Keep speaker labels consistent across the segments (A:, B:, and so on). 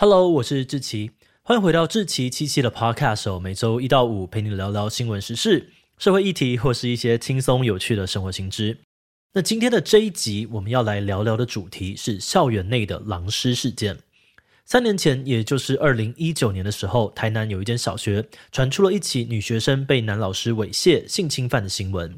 A: Hello，我是志奇，欢迎回到志奇七七的 Podcast，每周一到五陪你聊聊新闻时事、社会议题或是一些轻松有趣的生活新知。那今天的这一集，我们要来聊聊的主题是校园内的狼师事件。三年前，也就是二零一九年的时候，台南有一间小学传出了一起女学生被男老师猥亵、性侵犯的新闻。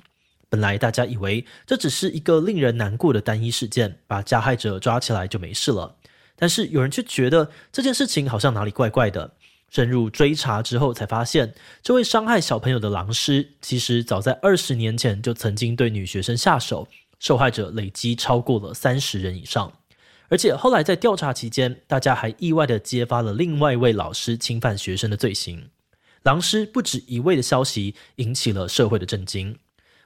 A: 本来大家以为这只是一个令人难过的单一事件，把加害者抓起来就没事了。但是有人却觉得这件事情好像哪里怪怪的。深入追查之后，才发现这位伤害小朋友的狼师，其实早在二十年前就曾经对女学生下手，受害者累积超过了三十人以上。而且后来在调查期间，大家还意外地揭发了另外一位老师侵犯学生的罪行。狼师不止一位的消息引起了社会的震惊。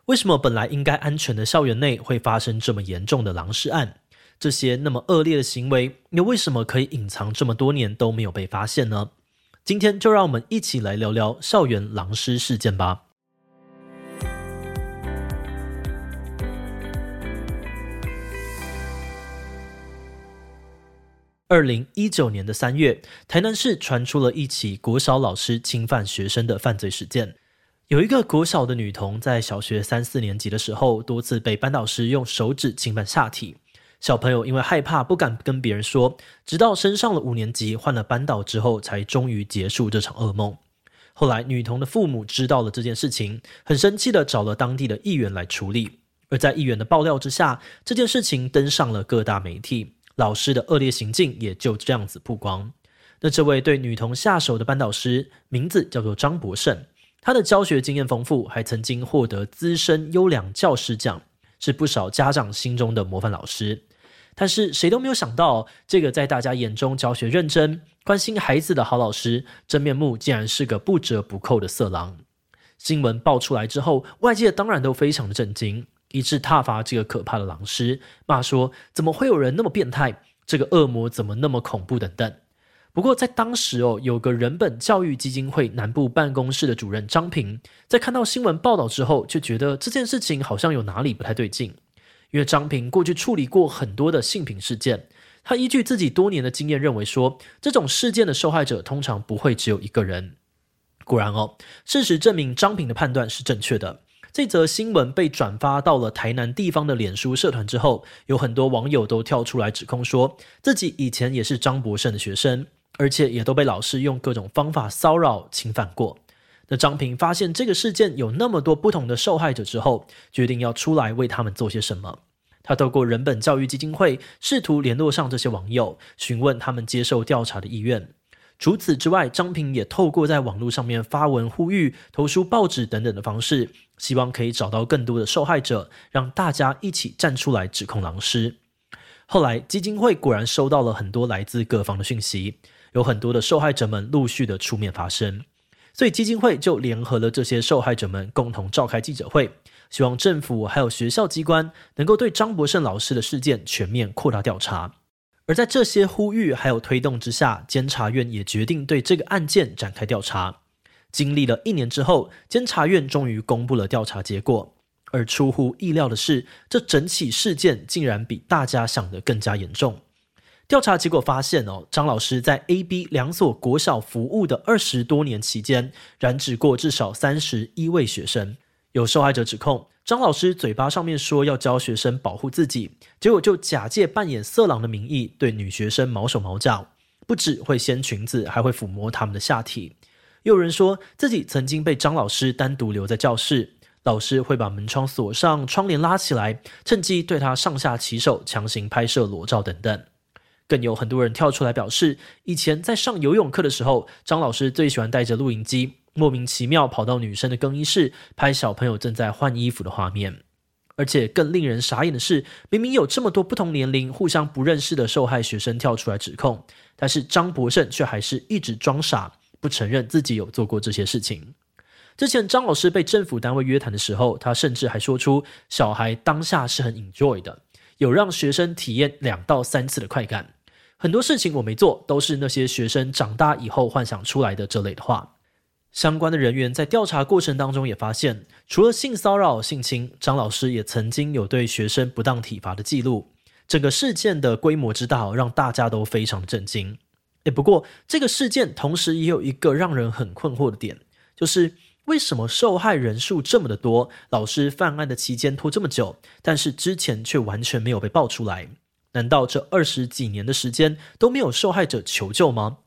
A: 为什么本来应该安全的校园内会发生这么严重的狼师案？这些那么恶劣的行为，又为什么可以隐藏这么多年都没有被发现呢？今天就让我们一起来聊聊校园狼师事件吧。二零一九年的三月，台南市传出了一起国小老师侵犯学生的犯罪事件。有一个国小的女童，在小学三四年级的时候，多次被班导师用手指侵犯下体。小朋友因为害怕，不敢跟别人说，直到升上了五年级，换了班导之后，才终于结束这场噩梦。后来，女童的父母知道了这件事情，很生气地找了当地的议员来处理。而在议员的爆料之下，这件事情登上了各大媒体。老师的恶劣行径也就这样子曝光。那这位对女童下手的班导师名字叫做张博胜，他的教学经验丰富，还曾经获得资深优良教师奖，是不少家长心中的模范老师。但是谁都没有想到，这个在大家眼中教学认真、关心孩子的好老师，真面目竟然是个不折不扣的色狼。新闻爆出来之后，外界当然都非常的震惊。一致挞伐这个可怕的狼师，骂说怎么会有人那么变态？这个恶魔怎么那么恐怖？等等。不过在当时哦，有个人本教育基金会南部办公室的主任张平，在看到新闻报道之后，就觉得这件事情好像有哪里不太对劲。因为张平过去处理过很多的性平事件，他依据自己多年的经验认为说，这种事件的受害者通常不会只有一个人。果然哦，事实证明张平的判断是正确的。这则新闻被转发到了台南地方的脸书社团之后，有很多网友都跳出来指控说，自己以前也是张博胜的学生，而且也都被老师用各种方法骚扰侵犯过。那张平发现这个事件有那么多不同的受害者之后，决定要出来为他们做些什么。他透过人本教育基金会，试图联络上这些网友，询问他们接受调查的意愿。除此之外，张平也透过在网络上面发文呼吁、投书报纸等等的方式，希望可以找到更多的受害者，让大家一起站出来指控狼师。后来，基金会果然收到了很多来自各方的讯息，有很多的受害者们陆续的出面发声，所以基金会就联合了这些受害者们，共同召开记者会，希望政府还有学校机关能够对张博胜老师的事件全面扩大调查。而在这些呼吁还有推动之下，监察院也决定对这个案件展开调查。经历了一年之后，监察院终于公布了调查结果。而出乎意料的是，这整起事件竟然比大家想的更加严重。调查结果发现，哦，张老师在 A、B 两所国小服务的二十多年期间，染指过至少三十一位学生。有受害者指控，张老师嘴巴上面说要教学生保护自己，结果就假借扮演色狼的名义对女学生毛手毛脚，不止会掀裙子，还会抚摸他们的下体。又有人说自己曾经被张老师单独留在教室，老师会把门窗锁上，窗帘拉起来，趁机对他上下其手，强行拍摄裸照等等。更有很多人跳出来表示，以前在上游泳课的时候，张老师最喜欢带着录影机。莫名其妙跑到女生的更衣室拍小朋友正在换衣服的画面，而且更令人傻眼的是，明明有这么多不同年龄、互相不认识的受害学生跳出来指控，但是张博胜却还是一直装傻，不承认自己有做过这些事情。之前张老师被政府单位约谈的时候，他甚至还说出小孩当下是很 enjoy 的，有让学生体验两到三次的快感。很多事情我没做，都是那些学生长大以后幻想出来的这类的话。相关的人员在调查过程当中也发现，除了性骚扰、性侵，张老师也曾经有对学生不当体罚的记录。整个事件的规模之大，让大家都非常震惊。诶，不过这个事件同时也有一个让人很困惑的点，就是为什么受害人数这么的多，老师犯案的期间拖这么久，但是之前却完全没有被爆出来？难道这二十几年的时间都没有受害者求救吗？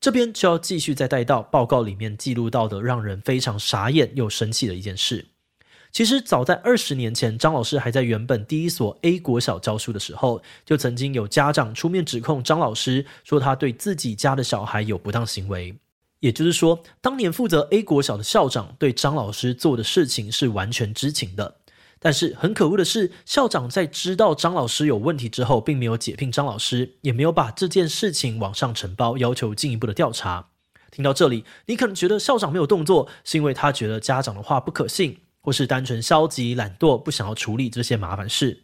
A: 这边就要继续再带到报告里面记录到的让人非常傻眼又生气的一件事。其实早在二十年前，张老师还在原本第一所 A 国小教书的时候，就曾经有家长出面指控张老师，说他对自己家的小孩有不当行为。也就是说，当年负责 A 国小的校长对张老师做的事情是完全知情的。但是很可恶的是，校长在知道张老师有问题之后，并没有解聘张老师，也没有把这件事情往上呈报，要求进一步的调查。听到这里，你可能觉得校长没有动作，是因为他觉得家长的话不可信。或是单纯消极懒惰，不想要处理这些麻烦事，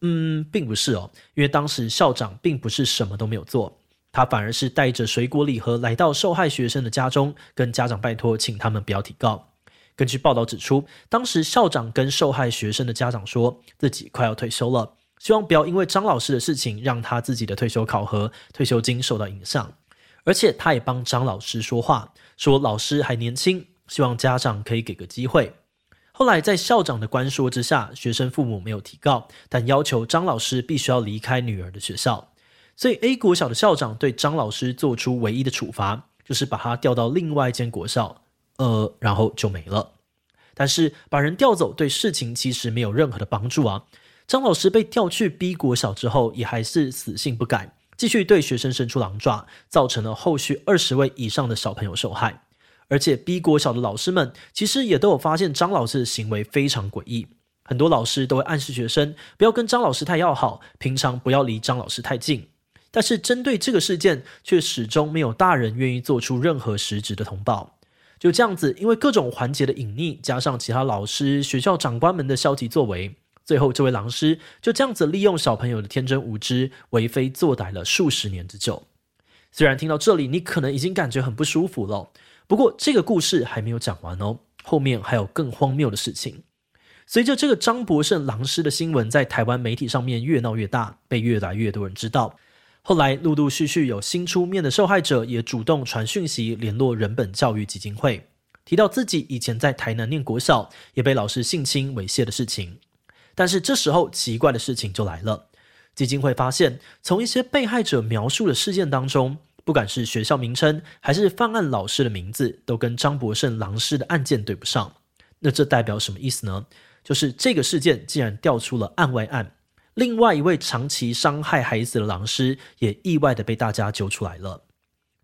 A: 嗯，并不是哦，因为当时校长并不是什么都没有做，他反而是带着水果礼盒来到受害学生的家中，跟家长拜托，请他们不要提告。根据报道指出，当时校长跟受害学生的家长说自己快要退休了，希望不要因为张老师的事情让他自己的退休考核、退休金受到影响，而且他也帮张老师说话，说老师还年轻，希望家长可以给个机会。后来，在校长的关说之下，学生父母没有提告，但要求张老师必须要离开女儿的学校。所以，A 国小的校长对张老师做出唯一的处罚，就是把他调到另外一间国校，呃，然后就没了。但是，把人调走对事情其实没有任何的帮助啊。张老师被调去 B 国小之后，也还是死性不改，继续对学生伸出狼爪，造成了后续二十位以上的小朋友受害。而且 B 国小的老师们其实也都有发现张老师的行为非常诡异，很多老师都会暗示学生不要跟张老师太要好，平常不要离张老师太近。但是针对这个事件，却始终没有大人愿意做出任何实质的通报。就这样子，因为各种环节的隐匿，加上其他老师、学校长官们的消极作为，最后这位狼师就这样子利用小朋友的天真无知，为非作歹了数十年之久。虽然听到这里，你可能已经感觉很不舒服了。不过，这个故事还没有讲完哦，后面还有更荒谬的事情。随着这个张博胜狼师的新闻在台湾媒体上面越闹越大，被越来越多人知道。后来，陆陆续续有新出面的受害者也主动传讯息联络人本教育基金会，提到自己以前在台南念国小，也被老师性侵猥亵的事情。但是这时候，奇怪的事情就来了，基金会发现，从一些被害者描述的事件当中，不管是学校名称还是犯案老师的名字，都跟张博胜狼师的案件对不上。那这代表什么意思呢？就是这个事件竟然调出了案外案，另外一位长期伤害孩子的狼师也意外的被大家揪出来了。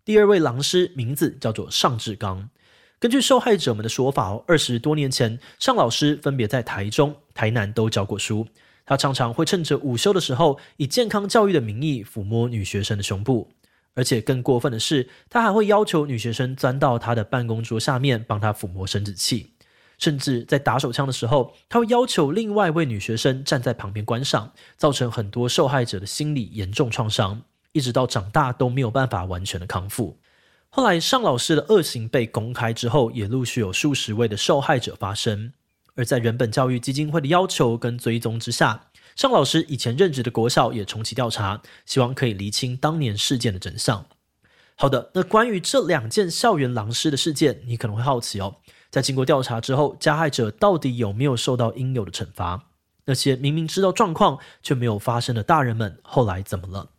A: 第二位狼师名字叫做尚志刚。根据受害者们的说法哦，二十多年前，尚老师分别在台中、台南都教过书。他常常会趁着午休的时候，以健康教育的名义抚摸女学生的胸部。而且更过分的是，他还会要求女学生钻到他的办公桌下面帮他抚摸生殖器，甚至在打手枪的时候，他会要求另外一位女学生站在旁边观赏，造成很多受害者的心理严重创伤，一直到长大都没有办法完全的康复。后来，尚老师的恶行被公开之后，也陆续有数十位的受害者发声，而在人本教育基金会的要求跟追踪之下。尚老师以前任职的国校也重启调查，希望可以厘清当年事件的真相。好的，那关于这两件校园狼师的事件，你可能会好奇哦，在经过调查之后，加害者到底有没有受到应有的惩罚？那些明明知道状况却没有发生的大人们，后来怎么了？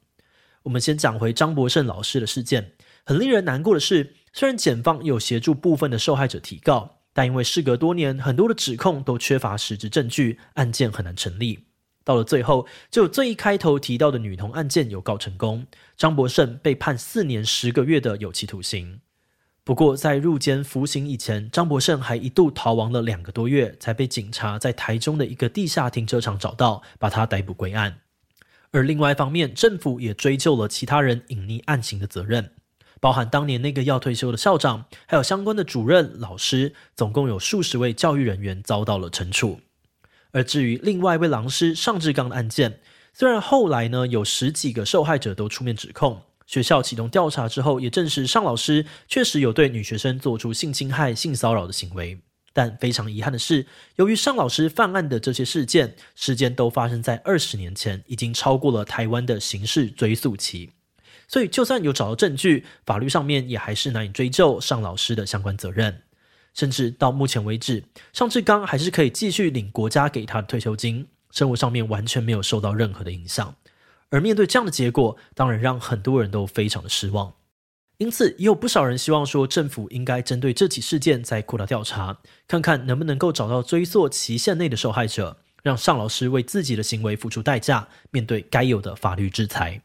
A: 我们先讲回张博胜老师的事件。很令人难过的是，虽然检方有协助部分的受害者提告，但因为事隔多年，很多的指控都缺乏实质证据，案件很难成立。到了最后，就最一开头提到的女童案件有告成功，张博胜被判四年十个月的有期徒刑。不过，在入监服刑以前，张博胜还一度逃亡了两个多月，才被警察在台中的一个地下停车场找到，把他逮捕归案。而另外一方面，政府也追究了其他人隐匿案情的责任，包含当年那个要退休的校长，还有相关的主任、老师，总共有数十位教育人员遭到了惩处。而至于另外一位狼师尚志刚的案件，虽然后来呢有十几个受害者都出面指控，学校启动调查之后也证实尚老师确实有对女学生做出性侵害、性骚扰的行为，但非常遗憾的是，由于尚老师犯案的这些事件，时间都发生在二十年前，已经超过了台湾的刑事追诉期，所以就算有找到证据，法律上面也还是难以追究尚老师的相关责任。甚至到目前为止，尚志刚还是可以继续领国家给他的退休金，生活上面完全没有受到任何的影响。而面对这样的结果，当然让很多人都非常的失望。因此，也有不少人希望说，政府应该针对这起事件再扩大调查，看看能不能够找到追溯期限内的受害者，让尚老师为自己的行为付出代价，面对该有的法律制裁。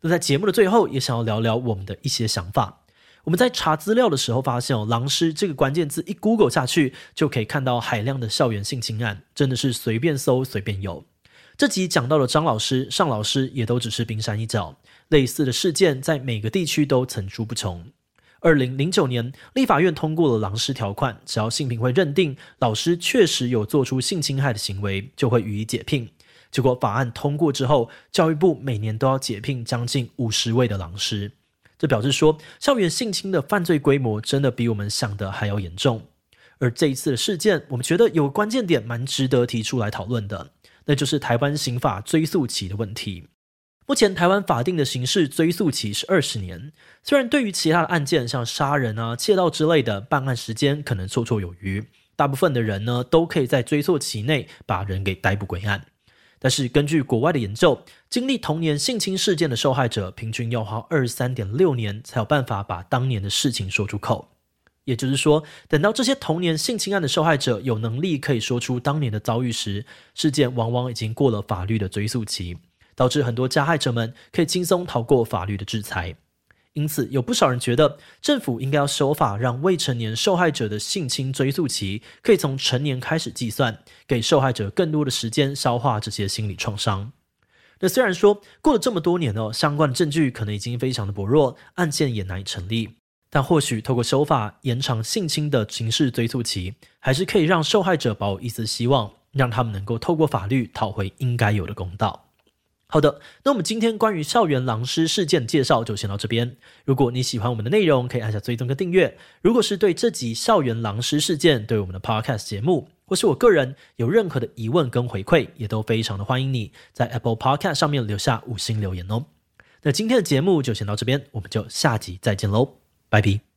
A: 那在节目的最后，也想要聊聊我们的一些想法。我们在查资料的时候发现哦，“狼师”这个关键字一 Google 下去，就可以看到海量的校园性侵案，真的是随便搜随便有。这集讲到的张老师、尚老师也都只是冰山一角，类似的事件在每个地区都层出不穷。二零零九年，立法院通过了“狼师”条款，只要性平会认定老师确实有做出性侵害的行为，就会予以解聘。结果法案通过之后，教育部每年都要解聘将近五十位的狼师，这表示说校园性侵的犯罪规模真的比我们想的还要严重。而这一次的事件，我们觉得有关键点蛮值得提出来讨论的，那就是台湾刑法追诉期的问题。目前台湾法定的刑事追诉期是二十年，虽然对于其他的案件，像杀人啊、窃盗之类的，办案时间可能绰绰有余，大部分的人呢都可以在追诉期内把人给逮捕归案。但是根据国外的研究，经历童年性侵事件的受害者，平均要花二十三点六年才有办法把当年的事情说出口。也就是说，等到这些童年性侵案的受害者有能力可以说出当年的遭遇时，事件往往已经过了法律的追诉期，导致很多加害者们可以轻松逃过法律的制裁。因此，有不少人觉得政府应该要修法，让未成年受害者的性侵追诉期可以从成年开始计算，给受害者更多的时间消化这些心理创伤。那虽然说过了这么多年哦，相关的证据可能已经非常的薄弱，案件也难以成立，但或许透过修法延长性侵的刑事追诉期，还是可以让受害者保有一丝希望，让他们能够透过法律讨回应该有的公道。好的，那我们今天关于校园狼师事件介绍就先到这边。如果你喜欢我们的内容，可以按下追踪跟订阅。如果是对这集校园狼师事件，对我们的 Podcast 节目，或是我个人有任何的疑问跟回馈，也都非常的欢迎你在 Apple Podcast 上面留下五星留言哦。那今天的节目就先到这边，我们就下集再见喽，拜拜。